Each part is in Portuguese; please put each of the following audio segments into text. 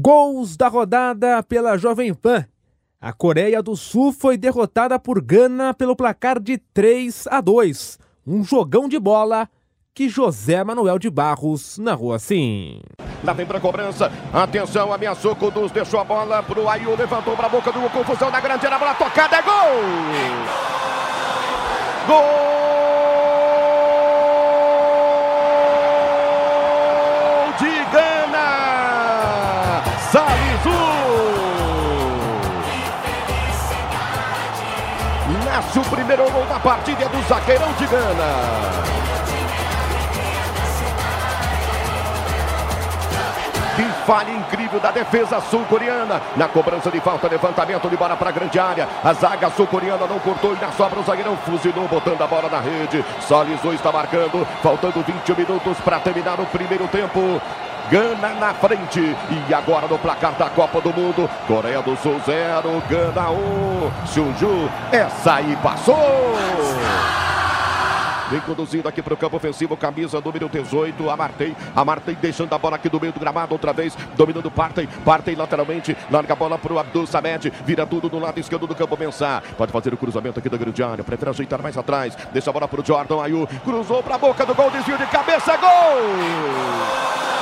Gols da rodada pela Jovem Pan. A Coreia do Sul foi derrotada por Gana pelo placar de 3 a 2. Um jogão de bola que José Manuel de Barros narrou assim. Lá vem pra cobrança. Atenção, ameaçou Kudus, deixou a bola pro Ayu, levantou pra boca do confusão na grande área, bola tocada, é gol! Gol! Nasce o primeiro gol da partida do zagueirão de Gana. Que falha incrível da defesa sul-coreana. Na cobrança de falta, levantamento de bola para a grande área. A zaga sul-coreana não cortou e na sobra o zagueirão fuzilou, botando a bola na rede. Solizou está marcando. Faltando 20 minutos para terminar o primeiro tempo. Gana na frente. E agora no placar da Copa do Mundo. Coreia do Sul 0, Gana 1. Um. Sunju, essa aí passou. Vem conduzindo aqui para o campo ofensivo, camisa número 18. Amartei, Amartei deixando a bola aqui do meio do gramado outra vez. Dominando Partem, Partem lateralmente. Larga a bola para o Abdul Samed. Vira tudo do lado esquerdo do campo pensar. Pode fazer o cruzamento aqui da grande área. Prefere ajeitar mais atrás. Deixa a bola para o Jordan Ayu. Cruzou para a boca do gol. Desvio de cabeça. Gol!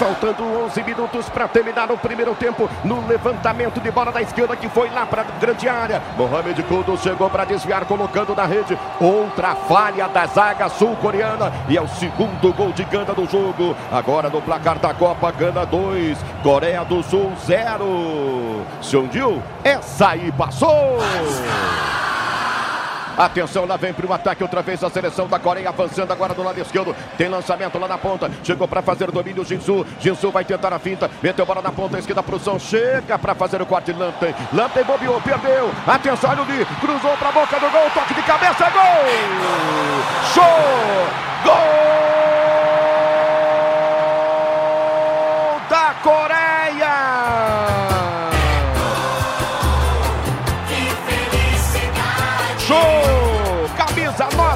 Faltando 11 minutos para terminar o primeiro tempo no levantamento de bola da esquerda que foi lá para grande área. Mohamed Kudus chegou para desviar, colocando na rede. Outra falha da zaga sul-coreana e é o segundo gol de Gana do jogo. Agora no placar da Copa, Gana 2, Coreia do Sul 0. Seundiu, essa aí passou! Atenção, lá vem para o ataque outra vez a seleção da Coreia avançando agora do lado esquerdo. Tem lançamento lá na ponta. Chegou para fazer o domínio Jinsu. Jinsu vai tentar a finta. Meteu bola na ponta esquerda para o São. Chega para fazer o corte Lamptey. Lamptey bobeou, perdeu. Atenção, olha o Li. Cruzou para a boca do gol. Toque de cabeça. Gol! camisa 9.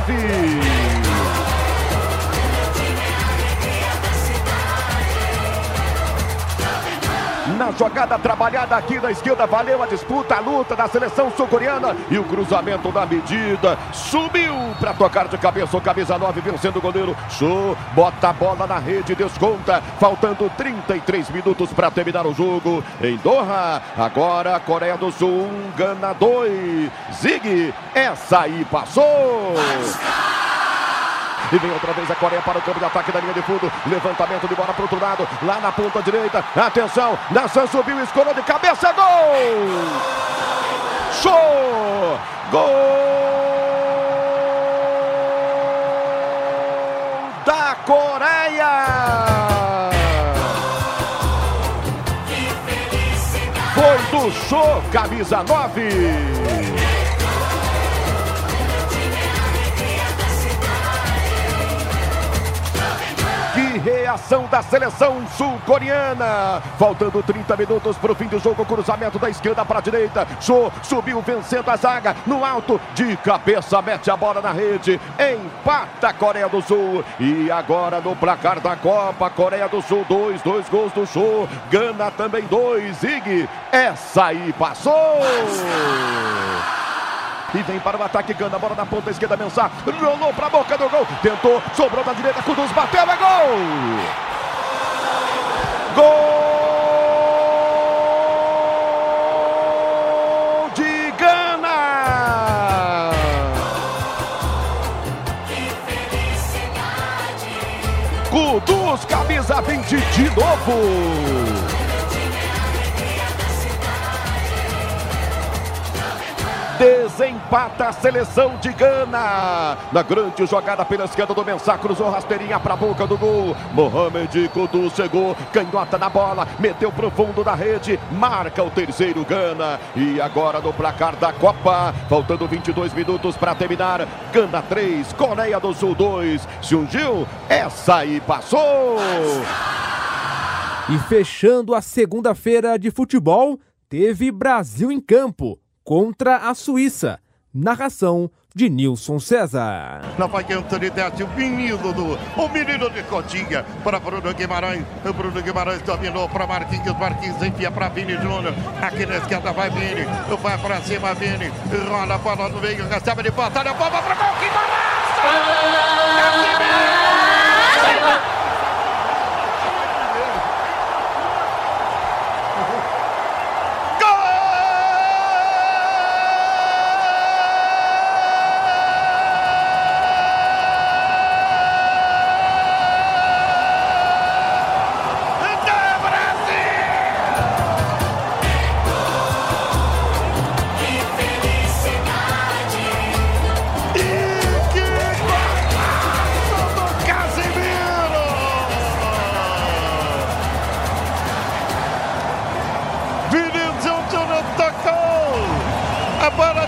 Na jogada trabalhada aqui da esquerda, valeu a disputa, a luta da seleção sul-coreana e o cruzamento da medida. Subiu para tocar de cabeça o camisa 9, vencendo o goleiro. Show, bota a bola na rede, desconta. Faltando 33 minutos para terminar o jogo. Em Doha, agora Coreia do Sul 1, Gana 2. Zig, essa aí passou. E vem outra vez a Coreia para o campo de ataque da linha de fundo. Levantamento de bola para o outro lado. Lá na ponta direita. Atenção. Nassan subiu, escorou de cabeça. Gol! Show! Gol! Da Coreia! Foi do show, camisa 9. Reação da seleção sul-coreana. Faltando 30 minutos para o fim do jogo, cruzamento da esquerda para a direita. Show subiu vencendo a zaga no alto de cabeça, mete a bola na rede, empata a Coreia do Sul. E agora no placar da Copa, Coreia do Sul, dois, dois gols do Show, Gana também dois. Ig, essa aí passou. E vem para o ataque, Gana, bola na ponta esquerda, Mensah. Rolou para a boca do gol. Tentou, sobrou da direita, Kudus bateu, é gol! Gol de Gana! Kudus, camisa 20 de novo! Desempata a seleção de Gana. Na grande jogada pela esquerda do Mensah, cruzou rasteirinha para a boca do gol. Mohamed Kudu chegou, canhota na bola, meteu pro fundo da rede, marca o terceiro Gana. E agora no placar da Copa, faltando 22 minutos para terminar. Gana 3, Coreia do Sul 2. Se ungiu, essa aí passou. E fechando a segunda-feira de futebol, teve Brasil em campo contra a Suíça. Narração de Nilson César. Na vai desce o menino do o menino de Cotinha para Bruno Guimarães. O Bruno Guimarães dominou para Marquinhos. Marquinhos enfia para Vini Júnior. Aqui na esquerda vai Vini. Vai para cima Vini. Rola a bola no meio. Recebe de batalha. Bola para gol. Que golaço!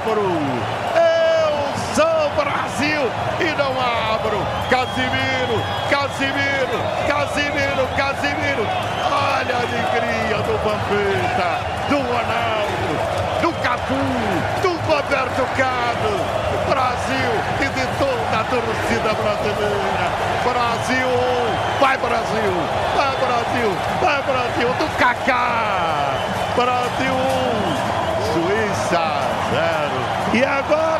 abro. Eu sou Brasil e não abro. Casimiro, Casimiro, Casimiro, Casimiro. Olha a alegria do Vampeta, do Ronaldo, do Capu, do Roberto Carlos. Brasil e de toda a torcida brasileira. Brasil, vai Brasil, vai Brasil, vai Brasil, do Kaká. Brasil agora são